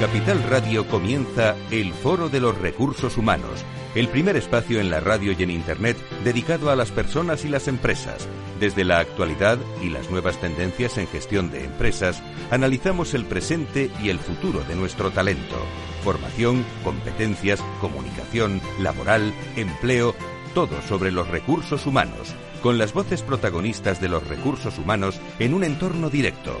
Capital Radio comienza el Foro de los Recursos Humanos, el primer espacio en la radio y en Internet dedicado a las personas y las empresas. Desde la actualidad y las nuevas tendencias en gestión de empresas, analizamos el presente y el futuro de nuestro talento. Formación, competencias, comunicación, laboral, empleo, todo sobre los recursos humanos, con las voces protagonistas de los recursos humanos en un entorno directo.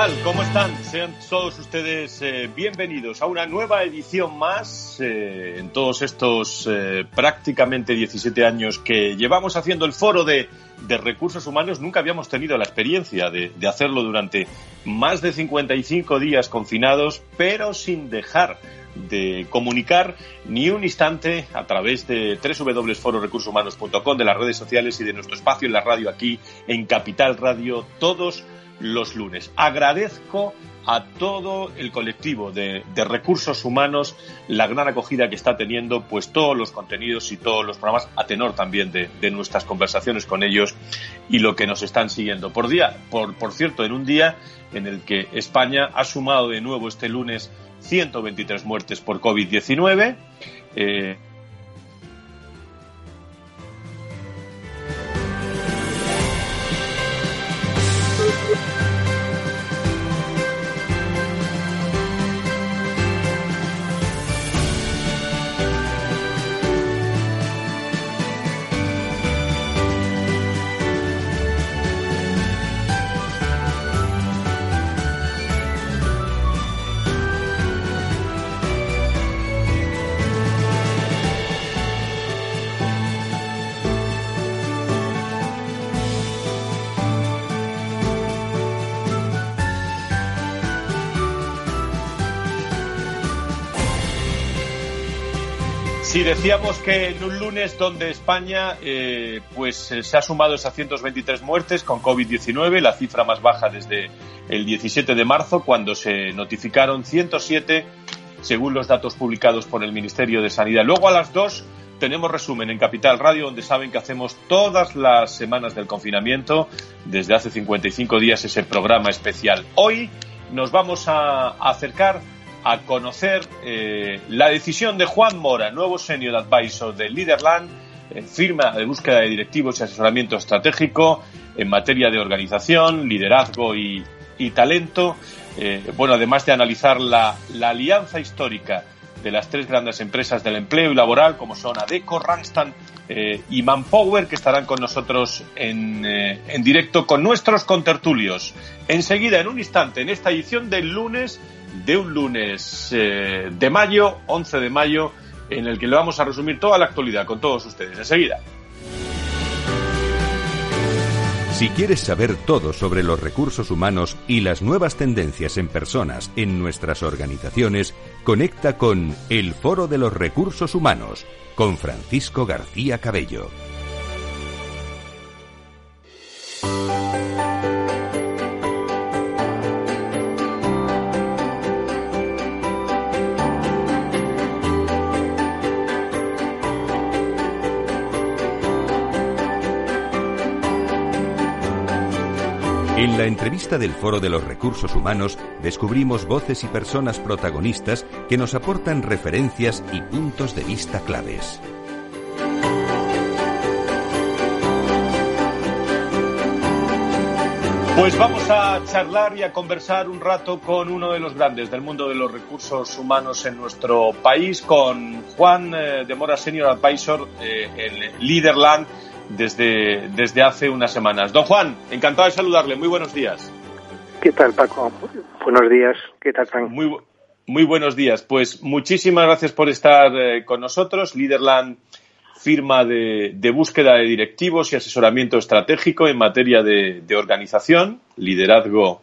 Tal? ¿Cómo están? Sean todos ustedes eh, bienvenidos a una nueva edición más eh, en todos estos eh, prácticamente 17 años que llevamos haciendo el foro de, de recursos humanos. Nunca habíamos tenido la experiencia de, de, hacerlo durante más de 55 días confinados, pero sin dejar de comunicar ni un instante a través de www.fororecursoshumanos.com, de las redes sociales y de nuestro espacio en la radio aquí en Capital Radio todos los lunes. Agradezco a todo el colectivo de, recursos humanos la gran acogida que está teniendo pues todos los contenidos y todos los programas a tenor también de, nuestras conversaciones con ellos y lo que nos están siguiendo por día por, por cierto en un día en el que España ha sumado de nuevo este lunes 123 muertes por COVID-19 eh, Si decíamos que en un lunes donde España eh, pues se ha sumado esas 123 muertes con COVID-19, la cifra más baja desde el 17 de marzo, cuando se notificaron 107, según los datos publicados por el Ministerio de Sanidad. Luego a las 2 tenemos resumen en Capital Radio, donde saben que hacemos todas las semanas del confinamiento, desde hace 55 días ese programa especial. Hoy nos vamos a acercar a conocer eh, la decisión de Juan Mora, nuevo senior advisor de Liderland, eh, firma de búsqueda de directivos y asesoramiento estratégico en materia de organización, liderazgo y, y talento. Eh, bueno, además de analizar la, la, alianza histórica de las tres grandes empresas del empleo y laboral, como son Adeco, Randstad y Manpower, que estarán con nosotros en, en directo con nuestros contertulios. Enseguida, en un instante, en esta edición del lunes, de un lunes eh, de mayo, 11 de mayo, en el que le vamos a resumir toda la actualidad con todos ustedes enseguida. Si quieres saber todo sobre los recursos humanos y las nuevas tendencias en personas en nuestras organizaciones, conecta con El Foro de los Recursos Humanos con Francisco García Cabello. En la entrevista del Foro de los Recursos Humanos descubrimos voces y personas protagonistas que nos aportan referencias y puntos de vista claves. Pues vamos a charlar y a conversar un rato con uno de los grandes del mundo de los recursos humanos en nuestro país, con Juan eh, de Mora, Senior Advisor eh, en Liderland desde, desde hace unas semanas. Don Juan, encantado de saludarle. Muy buenos días. ¿Qué tal, Paco? Buenos días. ¿Qué tal, Frank? Muy, muy buenos días. Pues muchísimas gracias por estar eh, con nosotros. Liderland firma de, de, búsqueda de directivos y asesoramiento estratégico en materia de, de organización, liderazgo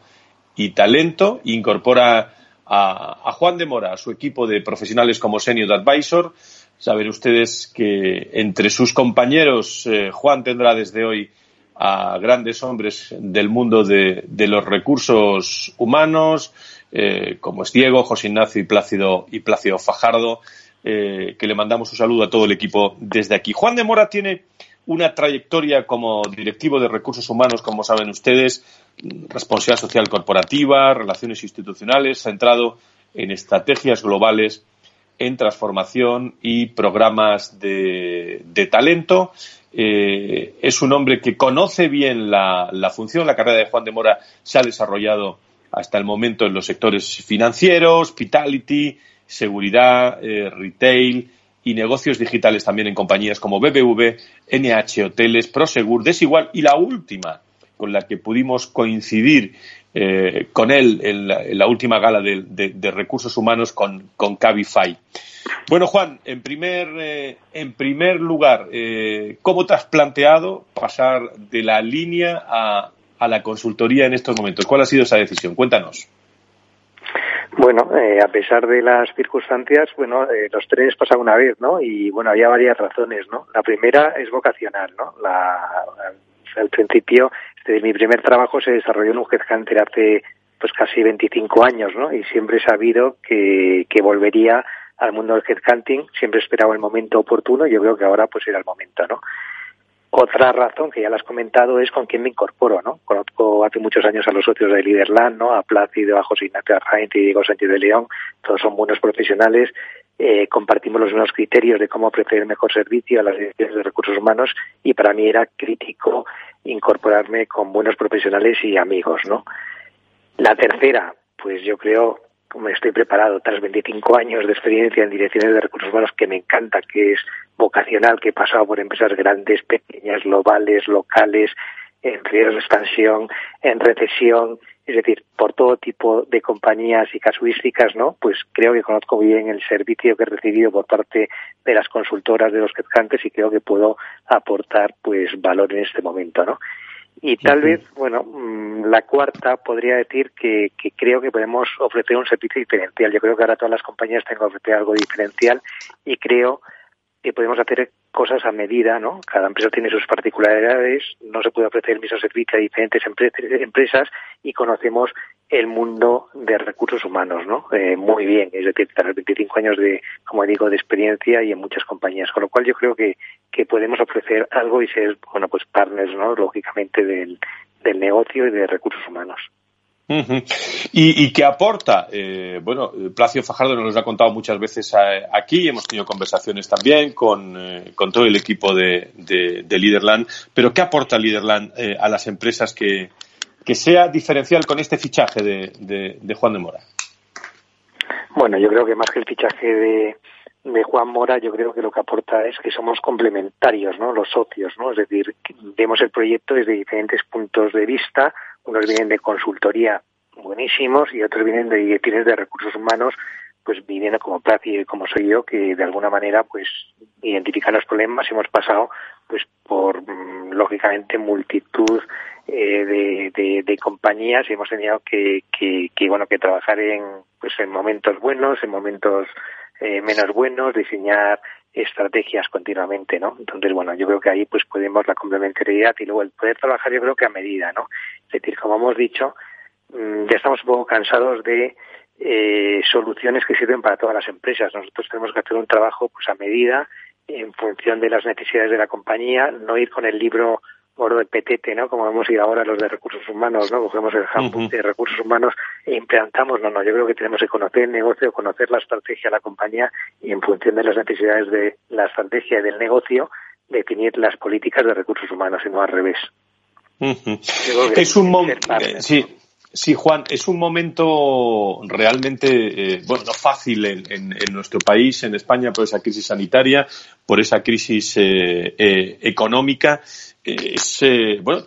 y talento. Incorpora a, Juan de Mora, a su equipo de profesionales como Senior Advisor. Saben ustedes que entre sus compañeros eh, Juan tendrá desde hoy a grandes hombres del mundo de, los recursos humanos, eh, como es Diego, José Ignacio y Plácido, y Plácido Fajardo, eh, que le mandamos un saludo a todo el equipo desde aquí. Juan de Mora tiene una trayectoria como directivo de recursos humanos, como saben ustedes, responsabilidad social corporativa, relaciones institucionales, centrado en estrategias globales, en transformación y programas de, talento. Eh, es un hombre que conoce bien la, función. La carrera de Juan de Mora se ha desarrollado hasta el momento en los sectores financieros, hospitality, seguridad, eh, retail, y negocios digitales también en compañías como BBV, NH Hoteles, Prosegur, Desigual y la última con la que pudimos coincidir eh, con él en la, última gala de, recursos humanos con, con Cabify. Bueno, Juan, en primer, eh, en primer lugar, eh, ¿cómo te has planteado pasar de la línea a, a la consultoría en estos momentos? ¿Cuál ha sido esa decisión? Cuéntanos. Bueno, eh, a pesar de las circunstancias, bueno, los tres pasan una vez, ¿no? Y bueno, había varias razones, ¿no? La primera es vocacional, ¿no? La, al principio, este, mi primer trabajo se desarrolló en un headhunter hace pues casi 25 años, ¿no? Y siempre he sabido que, que volvería al mundo del headhunting, siempre esperaba el momento oportuno y yo creo que ahora pues era el momento, ¿no? Otra razón que ya la has comentado es con quién me incorporo, ¿no? Conozco hace muchos años a los socios de Liderland, ¿no? A Plácido, a José Ignacio Arraint y Diego Sánchez de León. Todos son buenos profesionales. Eh, compartimos los mismos criterios de cómo ofrecer mejor servicio a las direcciones de recursos humanos y para mí era crítico incorporarme con buenos profesionales y amigos, ¿no? La tercera, pues yo creo como estoy preparado tras 25 años de experiencia en direcciones de recursos humanos que me encanta, que es vocacional, que he pasado por empresas grandes, pequeñas, globales, locales, en riesgo de expansión, en recesión, es decir, por todo tipo de compañías y casuísticas, ¿no? Pues creo que conozco bien el servicio que he recibido por parte de las consultoras de los headhunters y creo que puedo aportar pues valor en este momento, ¿no? Y tal vez, bueno, mm, la cuarta podría decir que, que, creo que podemos ofrecer un servicio diferencial. Yo creo que ahora todas las compañías tienen que ofrecer algo diferencial y creo que podemos hacer cosas a medida, ¿no? Cada empresa tiene sus particularidades, no se puede ofrecer el mismo servicio a diferentes empresas y conocemos el mundo de recursos humanos, ¿no? Eh, muy bien, es decir, tener 25 años de, como digo, de experiencia y en muchas compañías, con lo cual yo creo que, que podemos ofrecer algo y ser, bueno, pues partners, ¿no? Lógicamente del, del negocio y de recursos humanos. ¿Y, ¿Y, qué aporta? Eh, bueno, Placio Fajardo nos lo ha contado muchas veces eh, aquí, hemos tenido conversaciones también con, eh, con todo el equipo de, de, de pero ¿qué aporta Liderland eh, a las empresas que, que sea diferencial con este fichaje de, de, Juan de Mora? Bueno, yo creo que más que el fichaje de Juan Mora, yo creo que lo que aporta es que somos complementarios, ¿no? Los socios, ¿no? Es decir, vemos el proyecto desde diferentes puntos de vista. Unos vienen de consultoría buenísimos y otros vienen de directores de recursos humanos, pues viniendo como Placi y como soy yo, que de alguna manera, pues identifican los problemas. Hemos pasado, pues, por mm, lógicamente multitud eh, de, de, compañías y hemos tenido que, que, que, bueno, que trabajar en, pues, en momentos buenos, en momentos eh, menos buenos, diseñar estrategias continuamente, ¿no? Entonces, bueno, yo creo que ahí pues podemos la complementariedad y luego el poder trabajar yo creo que a medida, ¿no? Es decir, como hemos dicho, mm, ya estamos un poco cansados de eh, soluciones que sirven para todas las empresas. Nosotros tenemos que hacer un trabajo pues a medida en función de las necesidades de la compañía, no ir con el libro gordo de petete, ¿no? Como hemos ido ahora los de recursos humanos, ¿no? Cogemos el handbook de recursos humanos e implantamos, no, no, yo creo que tenemos que conocer el negocio, conocer la estrategia de la compañía y en función de las necesidades de la estrategia del negocio, definir las políticas de recursos humanos y no al revés. Es un momento, sí, Sí, Juan, es un momento realmente, eh, bueno, no fácil en, nuestro país, en España, por esa crisis sanitaria, por esa crisis eh, eh, económica. Es, bueno,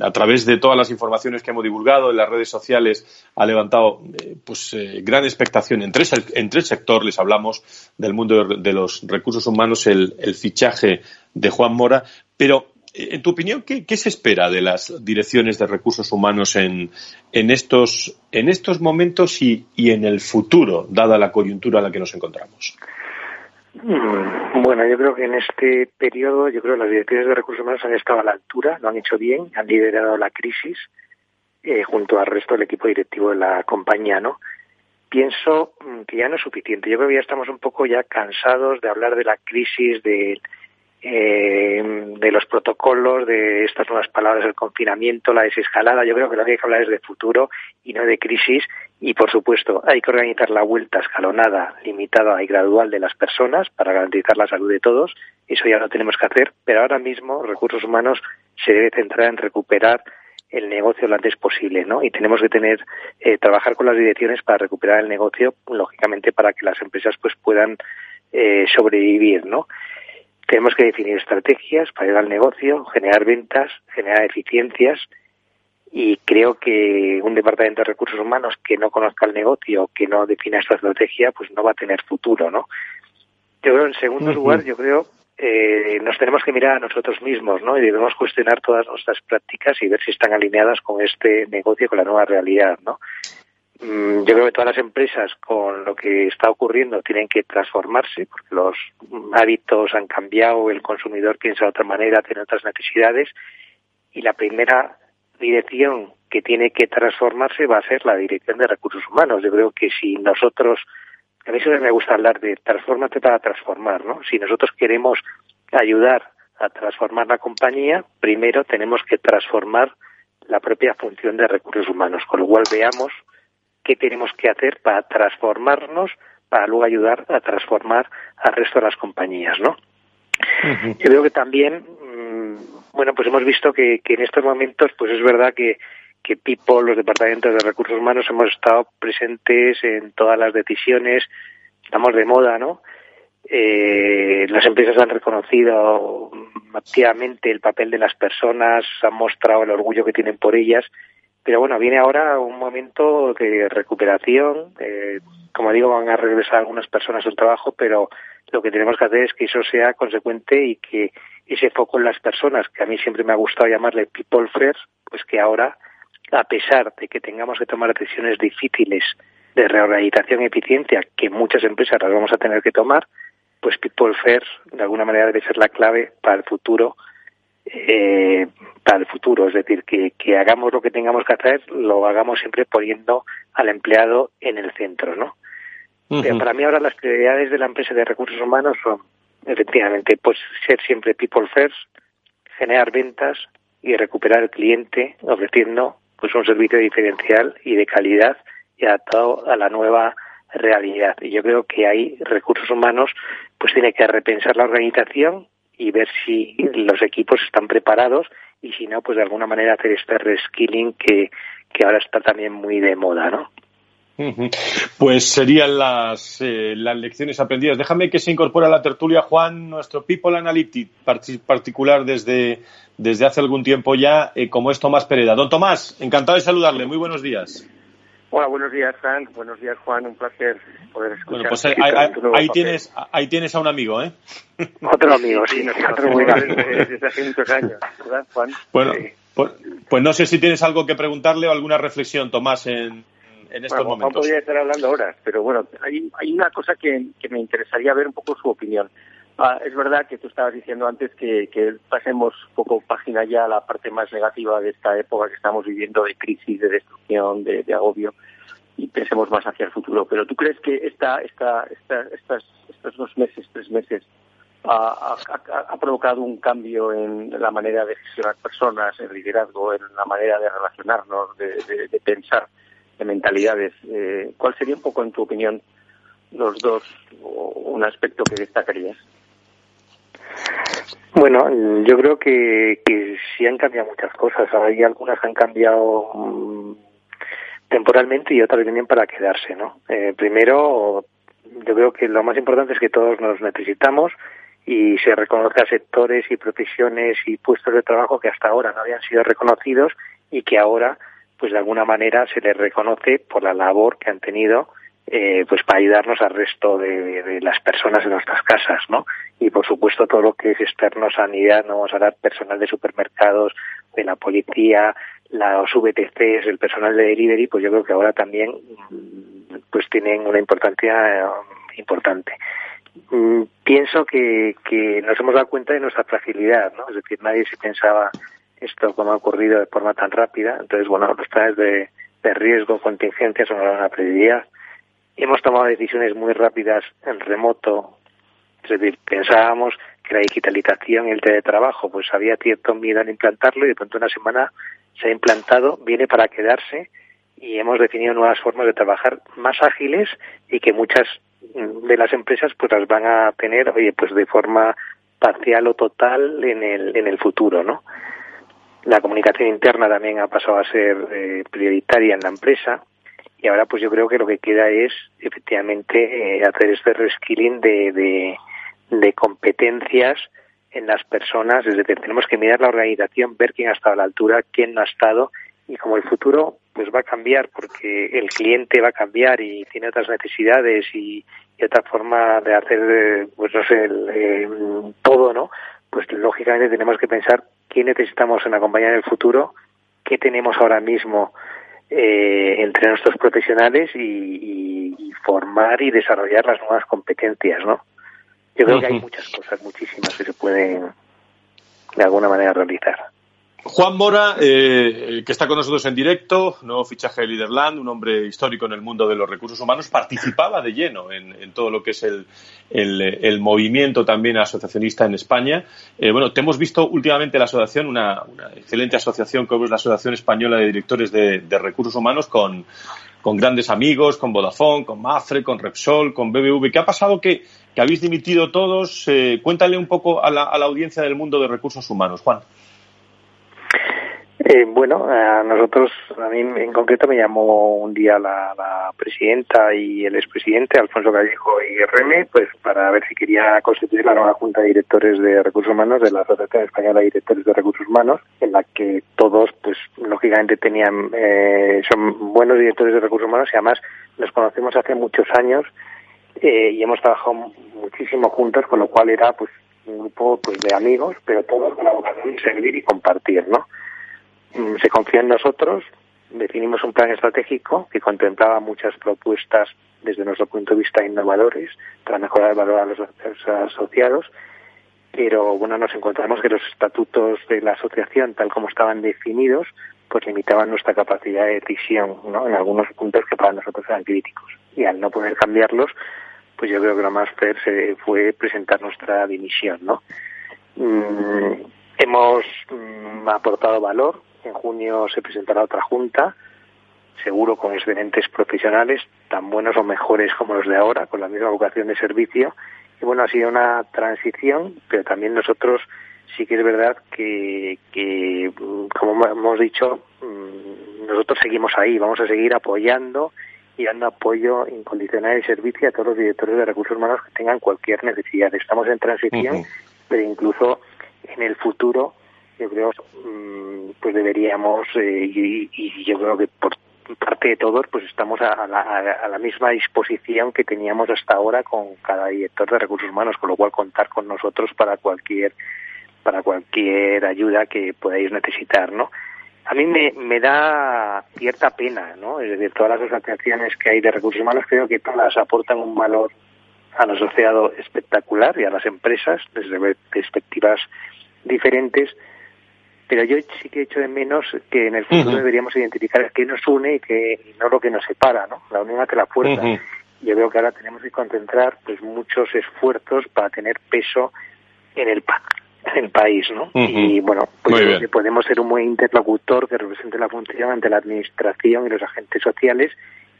a través de todas las informaciones que hemos divulgado en las redes sociales ha levantado pues gran expectación entre, entre el sector. Les hablamos del mundo de los recursos humanos, el, el fichaje de Juan Mora, pero en tu opinión, ¿qué, se espera de las direcciones de recursos humanos en, en, estos, en estos momentos y, en el futuro, dada la coyuntura en la que nos encontramos? Mm, bueno, yo creo que en este periodo, yo creo que las direcciones de recursos humanos han estado a la altura, lo han hecho bien, han liderado la crisis eh, junto al resto del equipo directivo de la compañía, ¿no? Pienso mm, que ya no es suficiente. Yo creo que ya estamos un poco ya cansados de hablar de la crisis, de eh, de los protocolos, de estas nuevas palabras, el confinamiento, la desescalada. Yo creo que lo que hay que hablar es de futuro y no de crisis. Y, por supuesto, hay que organizar la vuelta escalonada, limitada y gradual de las personas para garantizar la salud de todos. Eso ya lo tenemos que hacer. Pero ahora mismo, recursos humanos se debe centrar en recuperar el negocio lo antes posible, ¿no? Y tenemos que tener, eh, trabajar con las direcciones para recuperar el negocio, lógicamente, para que las empresas pues puedan eh, sobrevivir, ¿no? Tenemos que definir estrategias para llegar al negocio, generar ventas, generar eficiencias y creo que un departamento de recursos humanos que no conozca el negocio, que no defina esta estrategia, pues no va a tener futuro, ¿no? Yo creo, en segundo lugar, yo creo eh, nos tenemos que mirar a nosotros mismos, ¿no? Y debemos cuestionar todas nuestras prácticas y ver si están alineadas con este negocio, con la nueva realidad, ¿no? Mm, yo creo que todas las empresas con lo que está ocurriendo tienen que transformarse porque los hábitos han cambiado, el consumidor piensa de otra manera, tiene otras necesidades y la primera dirección que tiene que transformarse va a ser la dirección de recursos humanos. Yo creo que si nosotros, a mí siempre me gusta hablar de transformarte para transformar, ¿no? Si nosotros queremos ayudar a transformar la compañía, primero tenemos que transformar la propia función de recursos humanos, con lo cual veamos qué tenemos que hacer para transformarnos, para luego ayudar a transformar al resto de las compañías, ¿no? Yo creo que también, mm, bueno, pues hemos visto que, en estos momentos, pues es verdad que, que People, los departamentos de recursos humanos, hemos estado presentes en todas las decisiones, estamos de moda, ¿no? Eh, las empresas han reconocido activamente el papel de las personas, han mostrado el orgullo que tienen por ellas pero bueno, viene ahora un momento de recuperación. Eh, como digo, van a regresar algunas personas al trabajo, pero lo que tenemos que hacer es que eso sea consecuente y que ese foco en las personas, que a mí siempre me ha gustado llamarle people first, pues que ahora, a pesar de que tengamos que tomar decisiones difíciles de reorganización y eficiencia, que muchas empresas las vamos a tener que tomar, pues people first de alguna manera debe ser la clave para el futuro eh, para el futuro. Es decir, que, que hagamos lo que tengamos que hacer, lo hagamos siempre poniendo al empleado en el centro, ¿no? para mí ahora las prioridades de la empresa de recursos humanos son, efectivamente, pues ser siempre people first, generar ventas y recuperar el cliente ofreciendo pues un servicio diferencial y de calidad y adaptado a la nueva realidad. Y yo creo que hay recursos humanos pues tiene que repensar la organización y ver si los equipos están preparados y si no, pues de alguna manera hacer este reskilling que, que ahora está también muy de moda, ¿no? Pues serían las, eh, las lecciones aprendidas. Déjame que se incorpore a la tertulia Juan, nuestro People Analytics particular desde, desde hace algún tiempo ya, eh, como es Tomás Pereda. Don Tomás, encantado de saludarle. Muy buenos días. Hola, buenos días, Frank. Buenos días, Juan. Un placer poder escuchar. Bueno, pues ahí, tienes, ahí tienes a un amigo, ¿eh? Otro amigo, sí. desde, hace muchos años, ¿verdad, Juan? Bueno, pues, pues, no sé si tienes algo que preguntarle o alguna reflexión, Tomás, en, en estos bueno, momentos. Podría estar hablando horas, pero bueno, hay, hay una cosa que, que me interesaría ver un poco su opinión. Ah, es verdad que tú estabas diciendo antes que, que pasemos poco página ya a la parte más negativa de esta época que estamos viviendo de crisis, de destrucción, de, agobio y pensemos más hacia el futuro. Pero ¿tú crees que esta, esta, esta, estas, estos dos meses, tres meses, ha, ha, provocado un cambio en la manera de gestionar personas, en liderazgo, en la manera de relacionarnos, de, de, pensar, de mentalidades? Eh, ¿Cuál sería un poco, en tu opinión, los dos, o un aspecto que destacarías? Bueno, yo creo que, que sí han cambiado muchas cosas. Hay algunas que han cambiado mm, temporalmente y otras vienen para quedarse, ¿no? Eh, primero, yo creo que lo más importante es que todos nos necesitamos y se reconoce a sectores y profesiones y puestos de trabajo que hasta ahora no habían sido reconocidos y que ahora, pues de alguna manera, se les reconoce por la labor que han tenido eh, pues para ayudarnos al resto de, las personas en nuestras casas, ¿no? Y por supuesto todo lo que es externo sanidad, no vamos a dar personal de supermercados, de la policía, los VTCs, el personal de delivery, pues yo creo que ahora también pues tienen una importancia eh, importante. Mm, pienso que, que nos hemos dado cuenta de nuestra fragilidad, ¿no? Es decir, nadie se pensaba esto como ha ocurrido de forma tan rápida. Entonces, bueno, los planes de, de riesgo, contingencia son una prioridad hemos tomado decisiones muy rápidas en remoto, es decir, pensábamos que la digitalización y el teletrabajo, pues había cierto miedo en implantarlo y de pronto una semana se ha implantado, viene para quedarse y hemos definido nuevas formas de trabajar más ágiles y que muchas de las empresas pues las van a tener, oye, pues de forma parcial o total en el, en el futuro, ¿no? La comunicación interna también ha pasado a ser eh, prioritaria en la empresa y ahora pues yo creo que lo que queda es efectivamente eh, hacer este reskilling de, de, competencias en las personas, es decir, tenemos que mirar la organización, ver quién ha estado a la altura, quién no ha estado y como el futuro pues va a cambiar porque el cliente va a cambiar y tiene otras necesidades y, otra forma de hacer eh, pues no sé eh, todo no pues lógicamente tenemos que pensar quién necesitamos en la compañía en el futuro qué tenemos ahora mismo eh, entre nuestros profesionales y, formar y desarrollar las nuevas competencias, ¿no? Yo creo que hay muchas cosas, muchísimas que se pueden de alguna manera realizar. Juan Mora, eh, que está con nosotros en directo, nuevo fichaje de Liderland, un hombre histórico en el mundo de los recursos humanos, participaba de lleno en, todo lo que es el, movimiento también asociacionista en España. Eh, bueno, te hemos visto últimamente la asociación, una, excelente asociación como es la Asociación Española de Directores de, Recursos Humanos con, grandes amigos, con Vodafone, con Mafre, con Repsol, con BBV. ¿Qué ha pasado que, habéis dimitido todos? Eh, cuéntale un poco a la audiencia del mundo de recursos humanos, Juan. Eh, bueno, a nosotros, a mí en concreto me llamó un día la, presidenta y el expresidente, Alfonso Callejo y RM, pues para ver si quería constituir la nueva Junta de Directores de Recursos Humanos de la Asociación Española de Directores de Recursos Humanos, en la que todos, pues lógicamente tenían, eh, son buenos directores de recursos humanos y además nos conocemos hace muchos años eh, y hemos trabajado muchísimo juntos, con lo cual era pues un grupo pues de amigos, pero todos con la vocación de servir y compartir, ¿no? Mm, se confió en nosotros, definimos un plan estratégico que contemplaba muchas propuestas desde nuestro punto de vista innovadores para mejorar el valor a los asociados, pero bueno, nos encontramos que los estatutos de la asociación, tal como estaban definidos, pues limitaban nuestra capacidad de decisión, ¿no? En algunos puntos que para nosotros eran críticos. Y al no poder cambiarlos, pues yo creo que lo más fair fue presentar nuestra dimisión, ¿no? Mm, hemos mm, aportado valor, en junio se presentará otra junta, seguro con excelentes profesionales, tan buenos o mejores como los de ahora, con la misma vocación de servicio. Y bueno, ha sido una transición, pero también nosotros sí que es verdad que, que como hemos dicho, mm, nosotros seguimos ahí, vamos a seguir apoyando y dando apoyo incondicional de servicio a todos los directores de recursos humanos que tengan cualquier necesidad. Estamos en transición, pero incluso en el futuro yo creo mm, pues deberíamos eh, y, yo creo que por parte de todos pues estamos a, la, misma disposición que teníamos hasta ahora con cada director de recursos humanos con lo cual contar con nosotros para cualquier para cualquier ayuda que podáis necesitar no a mí me, me da cierta pena no es decir todas las asociaciones que hay de recursos humanos creo que todas aportan un valor al asociado espectacular y a las empresas desde perspectivas diferentes pero yo sí que he hecho de menos que en el futuro deberíamos identificar qué nos une y, que, no lo que nos separa, ¿no? La unión hace la fuerza. Yo veo que ahora tenemos que concentrar pues muchos esfuerzos para tener peso en el en el país, ¿no? Y bueno, pues podemos ser un buen interlocutor que represente la función ante la administración y los agentes sociales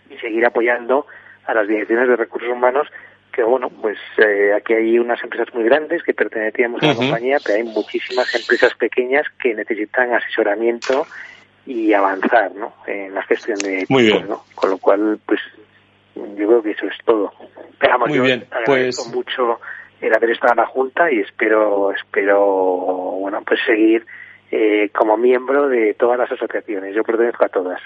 y seguir apoyando a las direcciones de recursos humanos que bueno, pues eh, aquí hay unas empresas muy grandes que pertenecíamos a la compañía, pero hay muchísimas empresas pequeñas que necesitan asesoramiento y avanzar, ¿no? En la gestión de equipos, ¿no? Con lo cual, pues yo creo que eso es todo. Pero muy yo bien. agradezco pues... mucho el haber estado en la junta y espero, espero, bueno, pues seguir eh, como miembro de todas las asociaciones. Yo pertenezco a todas.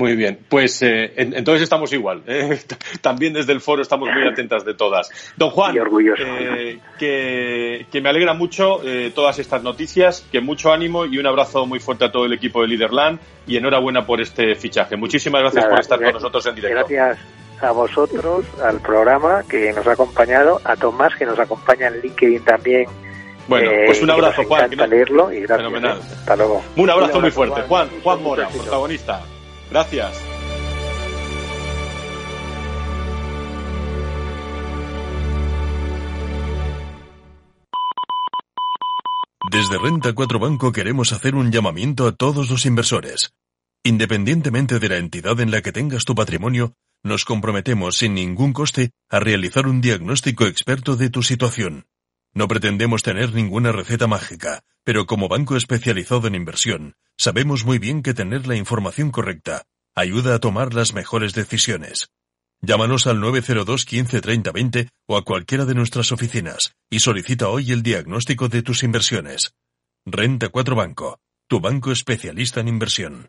Muy bien, pues eh, entonces estamos igual. ¿eh? También desde el foro estamos muy atentas de todas. Don Juan, eh, que, me alegra mucho todas estas noticias, que mucho ánimo y un abrazo muy fuerte a todo el equipo de Liderland y enhorabuena por este fichaje. Muchísimas gracias por estar con nosotros en directo. Gracias a vosotros, al programa que nos ha acompañado, a Tomás que nos acompaña en LinkedIn también. Bueno, pues un abrazo, Juan. leerlo y gracias. Fenomenal. Hasta luego. Un abrazo muy fuerte. Juan, Juan Mora, protagonista. Gracias. Desde Renta 4 Banco queremos hacer un llamamiento a todos los inversores. Independientemente de la entidad en la que tengas tu patrimonio, nos comprometemos sin ningún coste a realizar un diagnóstico experto de tu situación. No pretendemos tener ninguna receta mágica, pero como banco especializado en inversión, sabemos muy bien que tener la información correcta ayuda a tomar las mejores decisiones. Llámanos al 902 15 30 20 o a cualquiera de nuestras oficinas y solicita hoy el diagnóstico de tus inversiones. Renta 4 Banco, tu banco especialista en inversión.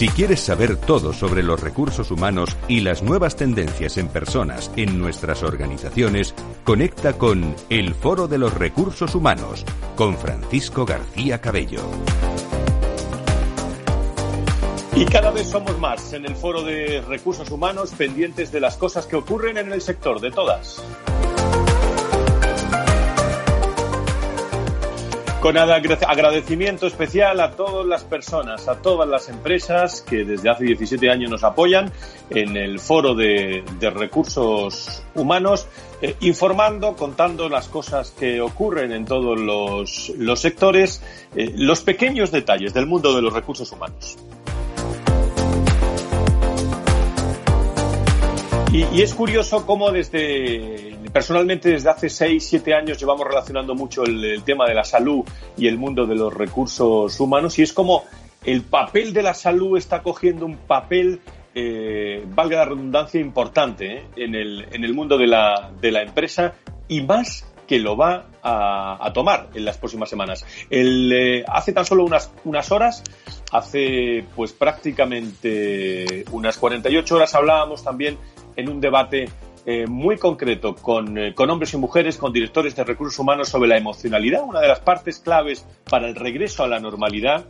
Si quieres saber todo sobre los recursos humanos y las nuevas tendencias en personas en nuestras organizaciones, conecta con El Foro de los Recursos Humanos con Francisco García Cabello. Y cada vez somos más en el Foro de Recursos Humanos pendientes de las cosas que ocurren en el sector, de todas. Con agradecimiento especial a todas las personas, a todas las empresas que desde hace 17 años nos apoyan en el foro de, recursos humanos, eh, informando, contando las cosas que ocurren en todos los, sectores, eh, los pequeños detalles del mundo de los recursos humanos. Y, es curioso cómo desde, personalmente desde hace 6, 7 años llevamos relacionando mucho el, tema de la salud y el mundo de los recursos humanos y es como el papel de la salud está cogiendo un papel, eh, valga la redundancia, importante eh, en, el, en el mundo de la, de la empresa y más que lo va a, tomar en las próximas semanas. Eh, hace tan solo unas, unas horas, hace pues prácticamente unas 48 horas hablábamos también en un debate eh, muy concreto con, eh, con, hombres y mujeres, con directores de recursos humanos sobre la emocionalidad, una de las partes claves para el regreso a la normalidad.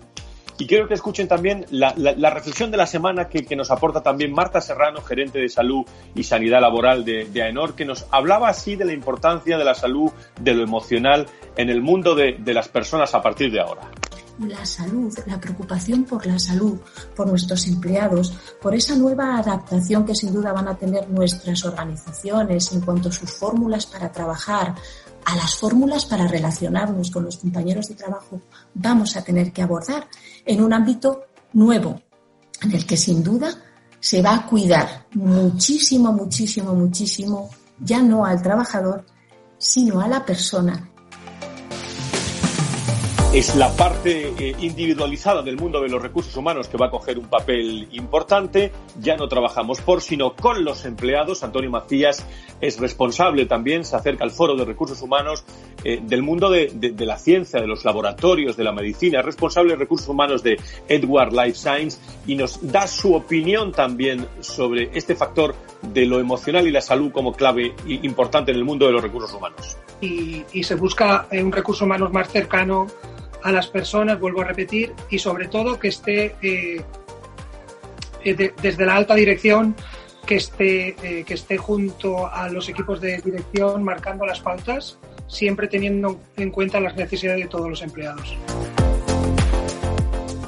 Y quiero que escuchen también la, reflexión de la semana que, nos aporta también Marta Serrano, gerente de salud y sanidad laboral de, de, AENOR, que nos hablaba así de la importancia de la salud, de lo emocional en el mundo de las personas a partir de ahora la salud, la preocupación por la salud, por nuestros empleados, por esa nueva adaptación que sin duda van a tener nuestras organizaciones en cuanto a sus fórmulas para trabajar, a las fórmulas para relacionarnos con los compañeros de trabajo, vamos a tener que abordar en un ámbito nuevo, en el que sin duda se va a cuidar muchísimo, muchísimo, muchísimo, ya no al trabajador, sino a la persona es la parte eh, individualizada del mundo de los recursos humanos que va a coger un papel importante. Ya no trabajamos por, sino con los empleados. Antonio Macías es responsable también, se acerca al foro de recursos humanos eh, del mundo de, la ciencia, de los laboratorios, de la medicina, es responsable de recursos humanos de Edward Life Science y nos da su opinión también sobre este factor de lo emocional y la salud como clave importante en el mundo de los recursos humanos. Y, y se busca un recurso humano más cercano a las personas, vuelvo a repetir, y sobre todo que esté eh, eh, desde la alta dirección, que esté, eh, que esté junto a los equipos de dirección marcando las pautas, siempre teniendo en cuenta las necesidades de todos los empleados.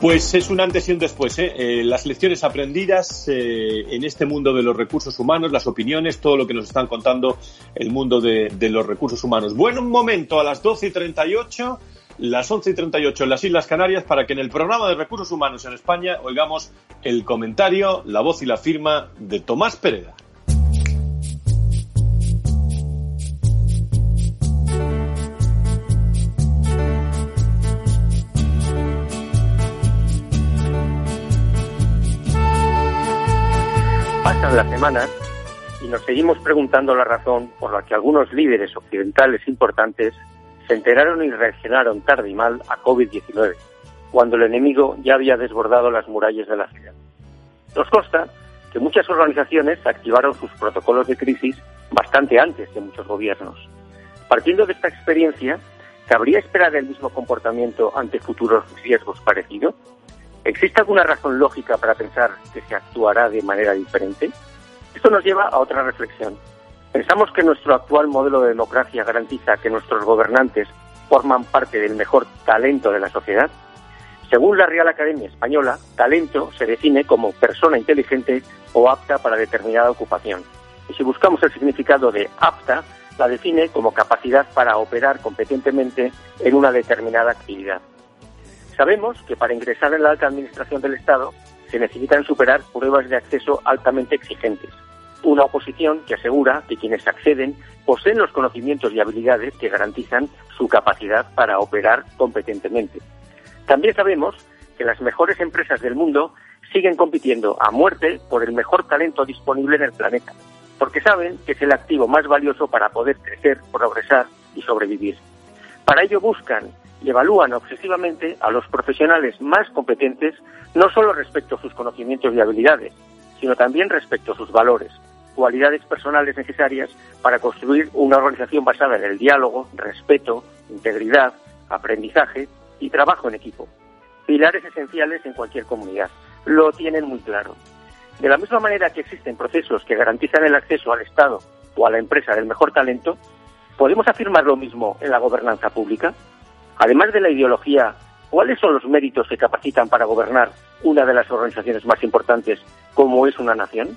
Pues es un antes y un después. las lecciones aprendidas en este mundo de los recursos humanos, las opiniones, todo lo que nos están contando el mundo de, de los recursos humanos. Bueno, un momento, a las 12 y 38 las 11 y 38 en las Islas Canarias para que en el programa de recursos humanos en España oigamos el comentario, la voz y la firma de Tomás Pereda. Pasan las semanas y nos seguimos preguntando la razón por la que algunos líderes occidentales importantes se enteraron y reaccionaron tarde y mal a COVID-19, cuando el enemigo ya había desbordado las murallas de la ciudad. Nos consta que muchas organizaciones activaron sus protocolos de crisis bastante antes que muchos gobiernos. Partiendo de esta experiencia, ¿cabría esperar el mismo comportamiento ante futuros riesgos parecidos? ¿Existe alguna razón lógica para pensar que se actuará de manera diferente? Esto nos lleva a otra reflexión. ¿Pensamos que nuestro actual modelo de democracia garantiza que nuestros gobernantes forman parte del mejor talento de la sociedad? Según la Real Academia Española, talento se define como persona inteligente o apta para determinada ocupación. Y si buscamos el significado de apta, la define como capacidad para operar competentemente en una determinada actividad. Sabemos que para ingresar en la alta administración del Estado se necesitan superar pruebas de acceso altamente exigentes. Una oposición que asegura que quienes acceden poseen los conocimientos y habilidades que garantizan su capacidad para operar competentemente. También sabemos que las mejores empresas del mundo siguen compitiendo a muerte por el mejor talento disponible en el planeta, porque saben que es el activo más valioso para poder crecer, progresar y sobrevivir. Para ello buscan y evalúan obsesivamente a los profesionales más competentes, no solo respecto a sus conocimientos y habilidades, sino también respecto a sus valores, cualidades personales necesarias para construir una organización basada en el diálogo, respeto, integridad, aprendizaje y trabajo en equipo. Pilares esenciales en cualquier comunidad. Lo tienen muy claro. De la misma manera que existen procesos que garantizan el acceso al Estado o a la empresa del mejor talento, ¿podemos afirmar lo mismo en la gobernanza pública? Además de la ideología, ¿cuáles son los méritos que capacitan para gobernar una de las organizaciones más importantes como es una nación?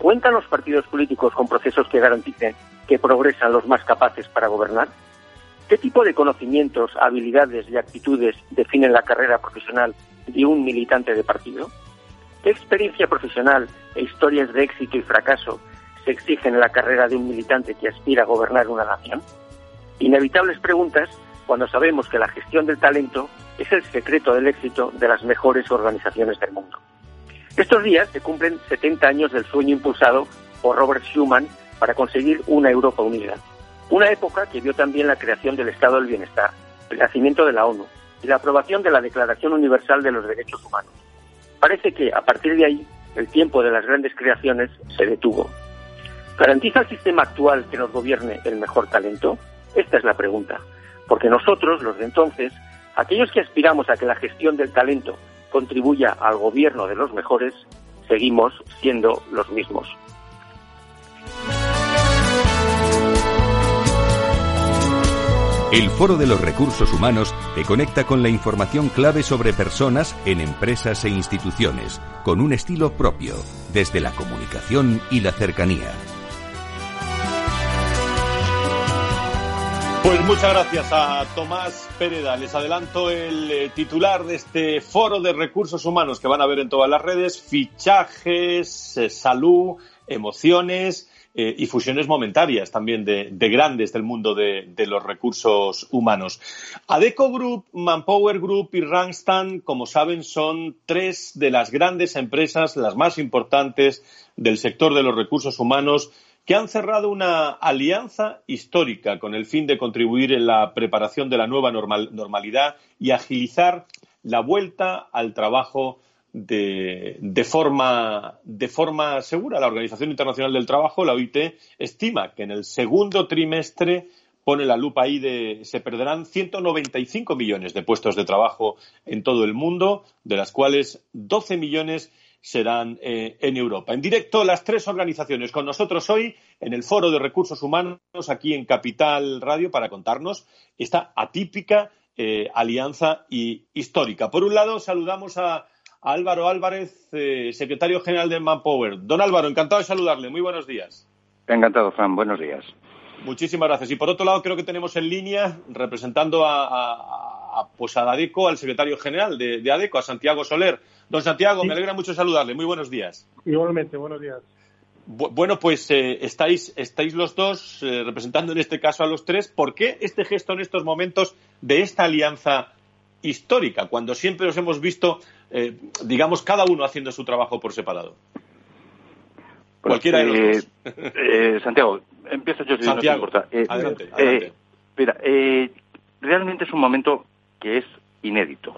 ¿Cuentan los partidos políticos con procesos que garanticen que progresan los más capaces para gobernar? ¿Qué tipo de conocimientos, habilidades y actitudes definen la carrera profesional de un militante de partido? ¿Qué experiencia profesional e historias de éxito y fracaso se exigen en la carrera de un militante que aspira a gobernar una nación? Inevitables preguntas cuando sabemos que la gestión del talento es el secreto del éxito de las mejores organizaciones del mundo. Estos días se cumplen 70 años del sueño impulsado por Robert Schuman para conseguir una Europa unida. Una época que vio también la creación del Estado del Bienestar, el nacimiento de la ONU y la aprobación de la Declaración Universal de los Derechos Humanos. Parece que, a partir de ahí, el tiempo de las grandes creaciones se detuvo. ¿Garantiza el sistema actual que nos gobierne el mejor talento? Esta es la pregunta porque nosotros, los de entonces, aquellos que aspiramos a que la gestión del talento contribuya al gobierno de los mejores, seguimos siendo los mismos. El Foro de los Recursos Humanos te conecta con la información clave sobre personas en empresas e instituciones, con un estilo propio, desde la comunicación y la cercanía. Pues muchas gracias a Tomás Pereda. Les adelanto el eh, titular de este foro de recursos humanos que van a ver en todas las redes, fichajes, eh, salud, emociones eh, y fusiones momentarias también de, grandes del mundo de, los recursos humanos. Adeco Group, Manpower Group y Randstad, como saben, son tres de las grandes empresas, las más importantes del sector de los recursos humanos que han cerrado una alianza histórica con el fin de contribuir en la preparación de la nueva normalidad y agilizar la vuelta al trabajo de, forma, de forma segura. La Organización Internacional del Trabajo, la OIT, estima que en el segundo trimestre pone la lupa ahí de se perderán 195 millones de puestos de trabajo en todo el mundo, de las cuales 12 millones serán eh, en Europa. En directo, las tres organizaciones con nosotros hoy en el Foro de Recursos Humanos aquí en Capital Radio para contarnos esta atípica eh, alianza y histórica. Por un lado, saludamos a, Álvaro Álvarez, eh, secretario general de Manpower. Don Álvaro, encantado de saludarle. Muy buenos días. Encantado, Fran. Buenos días. Muchísimas gracias. Y por otro lado, creo que tenemos en línea, representando a pues a ADECO, al secretario general de, ADECO, a Santiago Soler. Don Santiago, me alegra mucho saludarle. Muy buenos días. Igualmente, buenos días. bueno, pues eh, estáis, estáis los dos eh, representando en este caso a los tres. ¿Por qué este gesto en estos momentos de esta alianza histórica, cuando siempre os hemos visto, eh, digamos, cada uno haciendo su trabajo por separado? Cualquiera de los dos. Santiago, empiezo yo si Santiago, no adelante. Mira, realmente es un momento que es inédito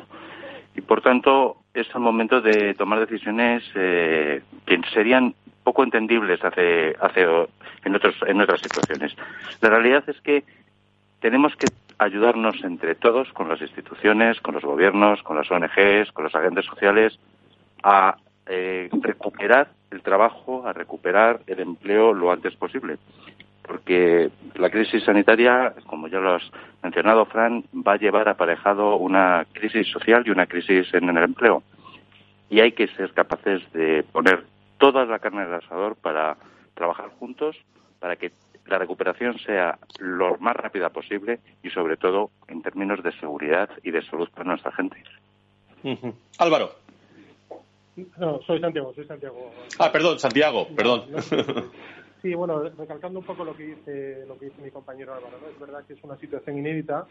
y por tanto es el momento de tomar decisiones eh, que serían poco entendibles hace, en, otros, en otras situaciones. La realidad es que tenemos que ayudarnos entre todos, con las instituciones, con los gobiernos, con las ONGs, con los agentes sociales, a eh, recuperar el trabajo, a recuperar el empleo lo antes posible porque la crisis sanitaria, como ya lo has mencionado, Fran, va a llevar aparejado una crisis social y una crisis en el empleo. Y hay que ser capaces de poner toda la carne el asador para trabajar juntos, para que la recuperación sea lo más rápida posible y, sobre todo, en términos de seguridad y de salud para nuestra gente. Álvaro. No, soy Santiago, soy Santiago. Ah, perdón, Santiago, perdón. Sí, bueno, recalcando un poco lo que dice, lo que dice mi compañero Álvaro, es verdad que es una situación inédita.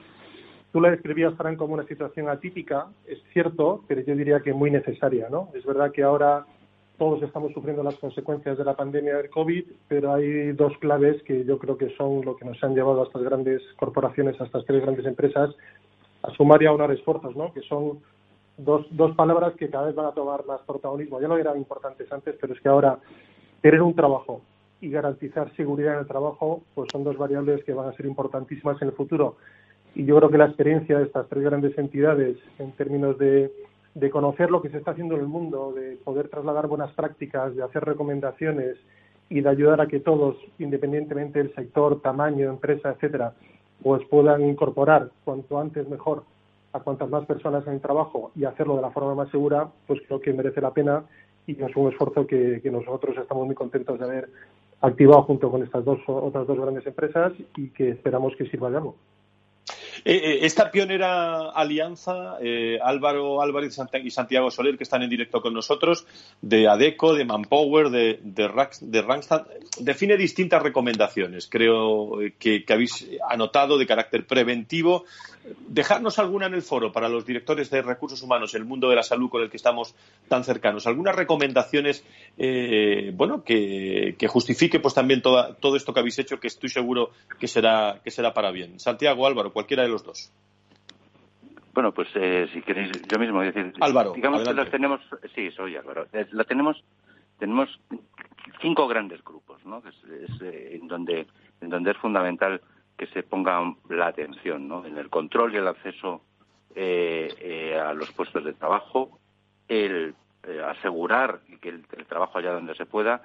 Tú la describías, Fran, como una situación atípica, es cierto, pero yo diría que muy necesaria, ¿no? Es verdad que ahora todos estamos sufriendo las consecuencias de la pandemia del COVID, pero hay dos claves que yo creo que son lo que nos han llevado a estas grandes corporaciones, a estas tres grandes empresas, a sumar y a unar esfuerzos, ¿no? Que son dos, dos palabras que cada vez van a tomar más protagonismo. Ya lo eran importantes antes, pero es que ahora tener un trabajo y garantizar seguridad en el trabajo, pues son dos variables que van a ser importantísimas en el futuro. Y yo creo que la experiencia de estas tres grandes entidades en términos de, de conocer lo que se está haciendo en el mundo, de poder trasladar buenas prácticas, de hacer recomendaciones y de ayudar a que todos, independientemente del sector, tamaño, empresa, etcétera, pues puedan incorporar cuanto antes mejor a cuantas más personas en el trabajo y hacerlo de la forma más segura, pues creo que merece la pena y es un esfuerzo que, que nosotros estamos muy contentos de haber activado junto con estas dos otras dos grandes empresas y que esperamos que sirva de algo. Eh, eh, esta pionera alianza, eh, Álvaro Álvarez y Santiago Soler, que están en directo con nosotros, de ADECO, de Manpower, de, de, Randstad, define distintas recomendaciones, creo que, habéis anotado de carácter preventivo. Dejarnos alguna en el foro para los directores de recursos humanos, el mundo de la salud con el que estamos tan cercanos. Algunas recomendaciones, bueno, que, justifique pues también todo esto que habéis hecho, que estoy seguro que será, que será para bien. Santiago, Álvaro, cualquiera de los dos. Bueno, pues eh, si queréis, yo mismo decir, Álvaro, digamos que las tenemos, sí, soy Álvaro, la tenemos, tenemos cinco grandes grupos, ¿no? Es, eh, en donde, en donde es fundamental que se ponga la atención, ¿no? En el control y el acceso eh, a los puestos de trabajo, el asegurar que el, el trabajo allá donde se pueda,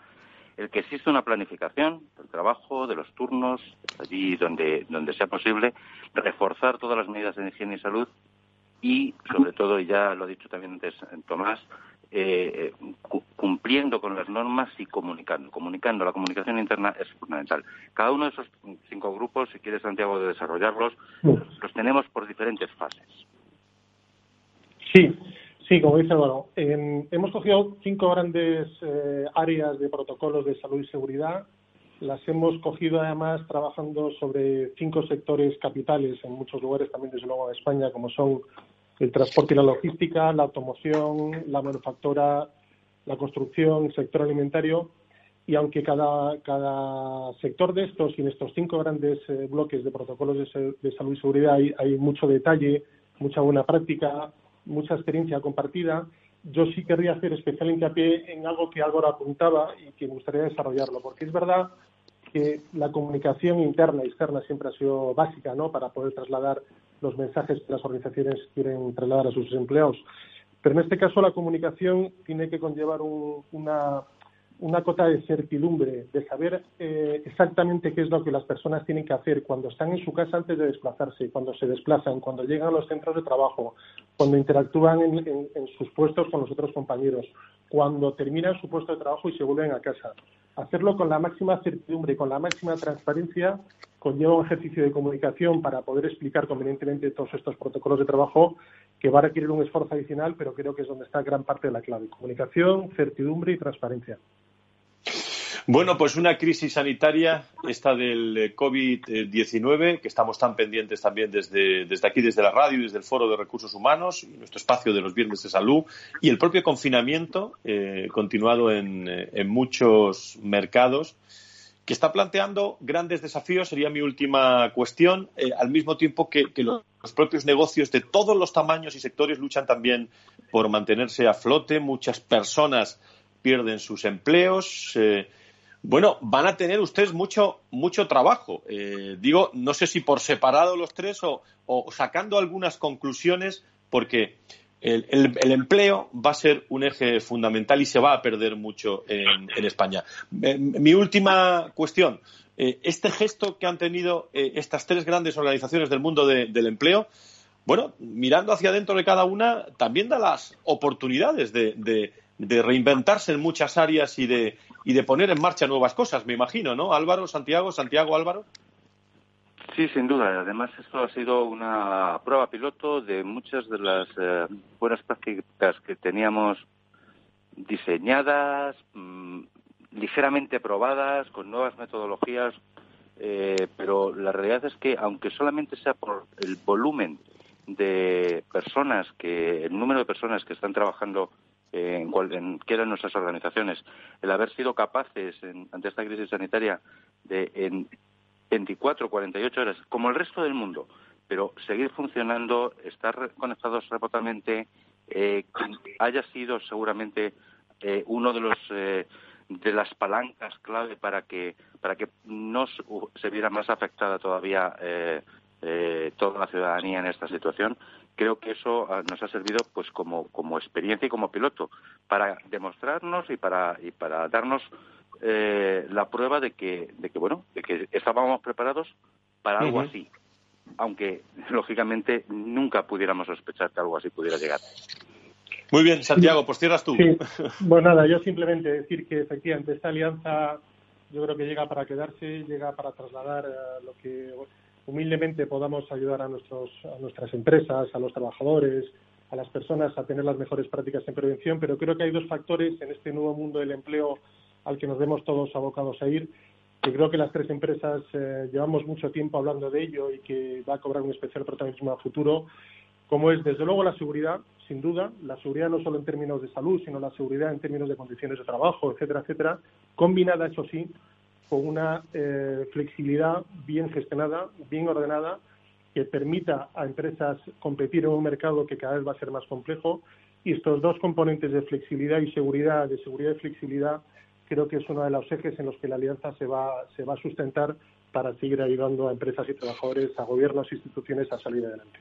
el que existe una planificación del trabajo, de los turnos, allí donde, donde sea posible, reforzar todas las medidas de higiene y salud y, sobre todo, y ya lo ha dicho también antes Tomás, eh, cumpliendo con las normas y comunicando. Comunicando, la comunicación interna es fundamental. Cada uno de esos cinco grupos, si quiere Santiago de desarrollarlos, los tenemos por diferentes fases. Sí, Sí, como dice Álvaro, hemos cogido cinco grandes eh, áreas de protocolos de salud y seguridad. Las hemos cogido además trabajando sobre cinco sectores capitales en muchos lugares, también desde luego en España, como son el transporte y la logística, la automoción, la manufactura, la construcción, el sector alimentario. Y aunque cada, cada sector de estos y en estos cinco grandes eh, bloques de protocolos de, salud y seguridad hay mucho detalle, mucha buena práctica, mucha experiencia compartida. Yo sí querría hacer especial hincapié en algo que Álvaro apuntaba y que me gustaría desarrollarlo, porque es verdad que la comunicación interna y externa siempre ha sido básica, ¿no? Para poder trasladar los mensajes que las organizaciones quieren trasladar a sus empleados. Pero en este caso la comunicación tiene que conllevar una una cota de certidumbre, de saber eh, exactamente qué es lo que las personas tienen que hacer cuando están en su casa antes de desplazarse, cuando se desplazan, cuando llegan a los centros de trabajo, cuando interactúan en, sus puestos con los otros compañeros, cuando terminan su puesto de trabajo y se vuelven a casa. Hacerlo con la máxima certidumbre y con la máxima transparencia conlleva un ejercicio de comunicación para poder explicar convenientemente todos estos protocolos de trabajo que va a requerir un esfuerzo adicional, pero creo que es donde está gran parte de la clave. Comunicación, certidumbre y transparencia. Bueno, pues una crisis sanitaria, esta del eh, COVID-19, que estamos tan pendientes también desde, desde aquí, desde la radio y desde el Foro de Recursos Humanos y nuestro espacio de los Viernes de Salud, y el propio confinamiento eh, continuado en, eh, en muchos mercados que está planteando grandes desafíos, sería mi última cuestión, al mismo tiempo que, los, propios negocios de todos los tamaños y sectores luchan también por mantenerse a flote, muchas personas pierden sus empleos. Bueno, van a tener ustedes mucho, mucho trabajo. Eh, digo, no sé si por separado los tres o, sacando algunas conclusiones, porque el, empleo va a ser un eje fundamental y se va a perder mucho en, España. Eh, mi última cuestión. Eh, este gesto que han tenido estas tres grandes organizaciones del mundo del empleo, bueno, mirando hacia adentro de cada una, también da las oportunidades de de reinventarse en muchas áreas y de, y de poner en marcha nuevas cosas, me imagino, ¿no? Álvaro, Santiago, Santiago, Álvaro. Sí, sin duda. Además, esto ha sido una prueba piloto de muchas de las eh, buenas prácticas que teníamos diseñadas, mm, ligeramente probadas, con nuevas metodologías, eh, pero la realidad es que, aunque solamente sea por el volumen de personas que, el número de personas que están trabajando en, en qué eran nuestras organizaciones. El haber sido capaces ante esta crisis sanitaria de en 24, 48 horas, como el resto del mundo, pero seguir funcionando, estar conectados remotamente, eh, haya sido seguramente eh, uno de los eh, de las palancas clave para que para que no se viera más afectada todavía eh, eh, toda la ciudadanía en esta situación creo que eso ah, nos ha servido pues como, como experiencia y como piloto para demostrarnos y para y para darnos eh, la prueba de que de que bueno de que estábamos preparados para algo así aunque lógicamente nunca pudiéramos sospechar que algo así pudiera llegar. Muy bien Santiago pues cierras tú. Sí. bueno nada yo simplemente decir que efectivamente esta alianza yo creo que llega para quedarse llega para trasladar eh, lo que humildemente podamos ayudar a, nuestros, a nuestras empresas, a los trabajadores, a las personas a tener las mejores prácticas en prevención, pero creo que hay dos factores en este nuevo mundo del empleo al que nos vemos todos abocados a ir, que creo que las tres empresas eh, llevamos mucho tiempo hablando de ello y que va a cobrar un especial protagonismo a futuro, como es desde luego la seguridad, sin duda, la seguridad no solo en términos de salud, sino la seguridad en términos de condiciones de trabajo, etcétera, etcétera, combinada, eso sí, con una eh, flexibilidad bien gestionada, bien ordenada, que permita a empresas competir en un mercado que cada vez va a ser más complejo. Y estos dos componentes de flexibilidad y seguridad, de seguridad y flexibilidad, creo que es uno de los ejes en los que la alianza se va, se va a sustentar para seguir ayudando a empresas y trabajadores, a gobiernos e instituciones a salir adelante.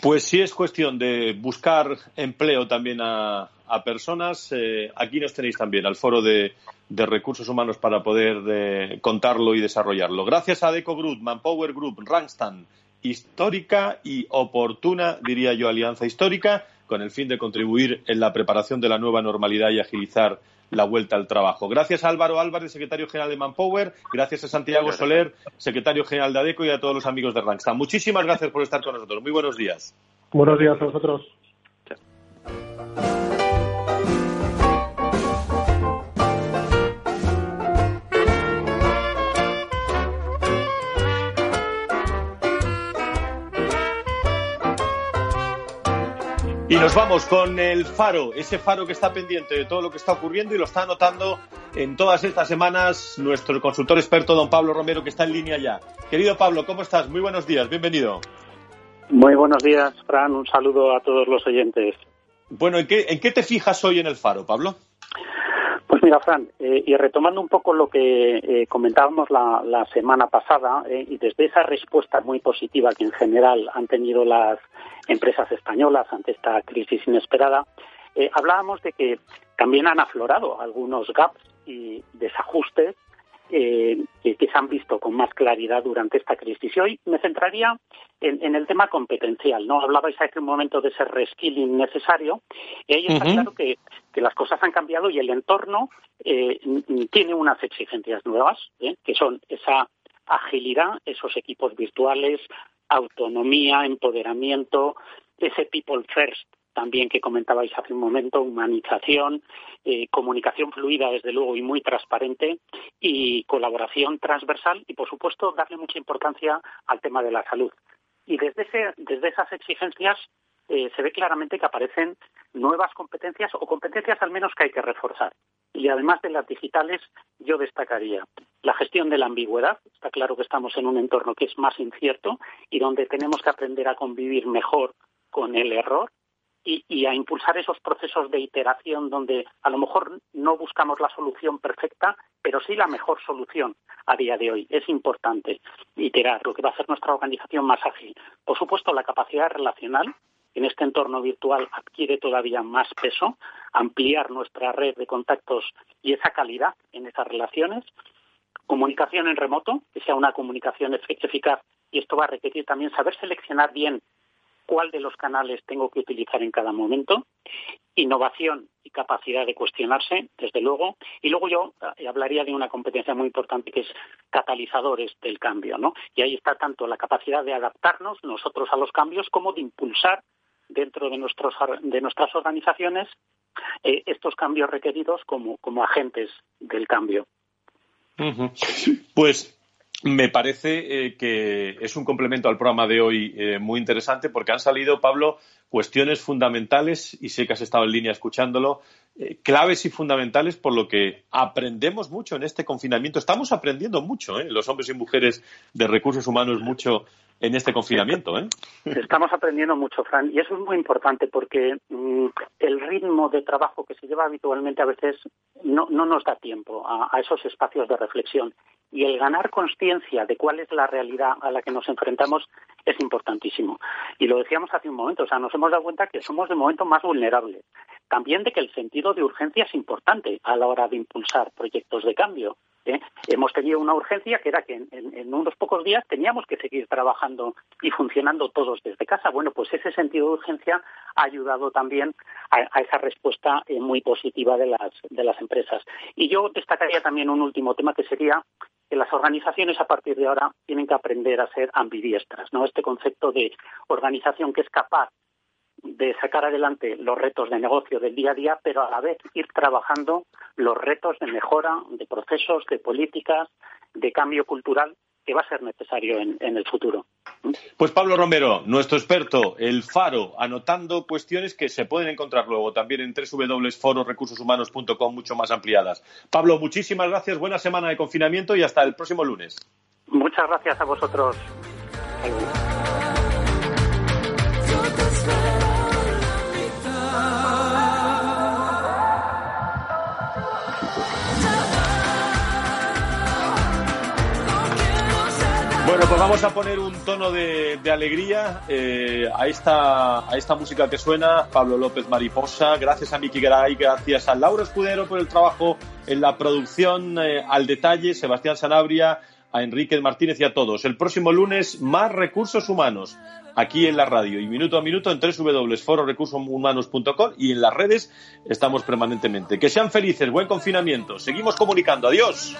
Pues sí es cuestión de buscar empleo también a, personas. Eh, aquí nos tenéis también al foro de, recursos humanos para poder eh, contarlo y desarrollarlo. Gracias a Deco Group, Manpower Group, Rangstan, histórica y oportuna, diría yo, alianza histórica, con el fin de contribuir en la preparación de la nueva normalidad y agilizar la vuelta al trabajo. Gracias a Álvaro Álvarez, secretario general de Manpower, gracias a Santiago Soler, secretario general de ADECO y a todos los amigos de Rangstad. Muchísimas gracias por estar con nosotros. Muy buenos días. Buenos días a vosotros. Nos vamos con el faro, ese faro que está pendiente de todo lo que está ocurriendo y lo está anotando en todas estas semanas nuestro consultor experto, don Pablo Romero, que está en línea ya. Querido Pablo, ¿cómo estás? Muy buenos días, bienvenido. Muy buenos días, Fran. Un saludo a todos los oyentes. Bueno, ¿en qué, en qué te fijas hoy en el faro, Pablo? Pues mira, Fran, eh, y retomando un poco lo que eh, comentábamos la, semana pasada, eh, y desde esa respuesta muy positiva que en general han tenido las empresas españolas ante esta crisis inesperada, hablábamos de que también han aflorado algunos gaps y desajustes que, se han visto con más claridad durante esta crisis. Y hoy me centraría en, el tema competencial. ¿no? Hablabais hace un momento de ese reskilling necesario y ahí está claro que, las cosas han cambiado y el entorno eh, tiene unas exigencias nuevas, ¿eh? que son esa agilidad, esos equipos virtuales, autonomía, empoderamiento, ese people first también que comentabais hace un momento, humanización, eh, comunicación fluida, desde luego, y muy transparente, y colaboración transversal, y por supuesto, darle mucha importancia al tema de la salud. Y desde, ese, desde esas exigencias eh, se ve claramente que aparecen nuevas competencias o competencias al menos que hay que reforzar. Y además de las digitales, yo destacaría la gestión de la ambigüedad. Está claro que estamos en un entorno que es más incierto y donde tenemos que aprender a convivir mejor con el error y, a impulsar esos procesos de iteración donde a lo mejor no buscamos la solución perfecta, pero sí la mejor solución a día de hoy. Es importante iterar lo que va a hacer nuestra organización más ágil. Por supuesto, la capacidad relacional en este entorno virtual adquiere todavía más peso, ampliar nuestra red de contactos y esa calidad en esas relaciones. Comunicación en remoto, que sea una comunicación eficaz y esto va a requerir también saber seleccionar bien cuál de los canales tengo que utilizar en cada momento, innovación y capacidad de cuestionarse, desde luego, y luego yo eh, hablaría de una competencia muy importante que es catalizadores del cambio, ¿no? Y ahí está tanto la capacidad de adaptarnos nosotros a los cambios como de impulsar dentro de, nuestros, de nuestras organizaciones eh, estos cambios requeridos como, como agentes del cambio. Pues me parece eh, que es un complemento al programa de hoy eh, muy interesante porque han salido, Pablo, cuestiones fundamentales, y sé que has estado en línea escuchándolo, eh, claves y fundamentales por lo que aprendemos mucho en este confinamiento. Estamos aprendiendo mucho, los hombres y mujeres de recursos humanos, mucho en este confinamiento. Estamos aprendiendo mucho, Fran, y eso es muy importante porque mm, el ritmo de trabajo que se lleva habitualmente a veces no, nos da tiempo a esos espacios de reflexión y el ganar conciencia de cuál es la realidad a la que nos enfrentamos es importantísimo. Y lo decíamos hace un momento, o sea, nos hemos dado cuenta que somos de momento más vulnerables. También de que el sentido de urgencia es importante a la hora de impulsar proyectos de cambio. ¿Eh? Hemos tenido una urgencia que era que en, unos pocos días teníamos que seguir trabajando y funcionando todos desde casa. Bueno, pues ese sentido de urgencia ha ayudado también a, esa respuesta eh, muy positiva de las, de las empresas. Y yo destacaría también un último tema que sería que las organizaciones a partir de ahora tienen que aprender a ser ambidiestras, ¿no? Este concepto de organización que es capaz de sacar adelante los retos de negocio del día a día, pero a la vez ir trabajando los retos de mejora de procesos, de políticas, de cambio cultural que va a ser necesario en, el futuro. Pues Pablo Romero, nuestro experto, el Faro, anotando cuestiones que se pueden encontrar luego también en www.fororecursoshumanos.com mucho más ampliadas. Pablo, muchísimas gracias, buena semana de confinamiento y hasta el próximo lunes. Muchas gracias a vosotros. Pues vamos a poner un tono de, alegría eh, a, esta, a esta música que suena, Pablo López Mariposa, gracias a Miki Garay, gracias a Laura Escudero por el trabajo en la producción eh, al detalle, Sebastián Sanabria, a Enrique Martínez y a todos. El próximo lunes, más recursos humanos aquí en la radio y minuto a minuto en www.fororecursoshumanos.com y en las redes estamos permanentemente. Que sean felices, buen confinamiento. Seguimos comunicando. Adiós.